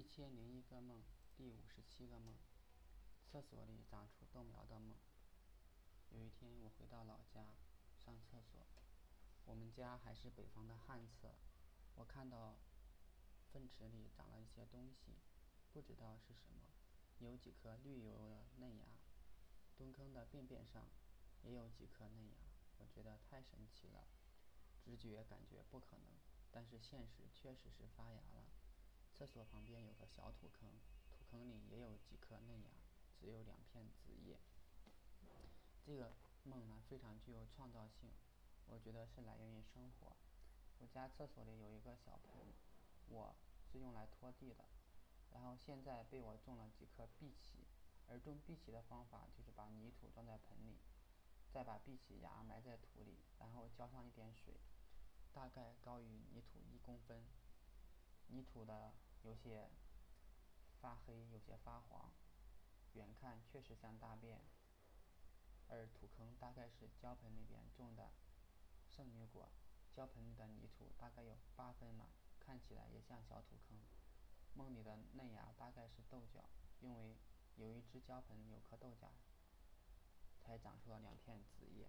一千零一个梦，第五十七个梦，厕所里长出豆苗的梦。有一天，我回到老家上厕所，我们家还是北方的旱厕，我看到粪池里长了一些东西，不知道是什么，有几颗绿油油的嫩芽，蹲坑的便便上也有几颗嫩芽，我觉得太神奇了，直觉感觉不可能，但是现实确实是发芽了。厕所旁边有个小土坑，土坑里也有几颗嫩芽，只有两片子叶。这个梦呢非常具有创造性，我觉得是来源于生活。我家厕所里有一个小盆，我是用来拖地的，然后现在被我种了几棵碧琪，而种碧琪的方法就是把泥土装在盆里，再把碧琪芽埋在土里，然后浇上一点水，大概高于泥土一公分。泥土的有些发黑，有些发黄，远看确实像大便。而土坑大概是胶盆里边种的圣女果，胶盆里的泥土大概有八分满，看起来也像小土坑。梦里的嫩芽大概是豆角，因为有一只胶盆有颗豆荚，才长出了两片子叶。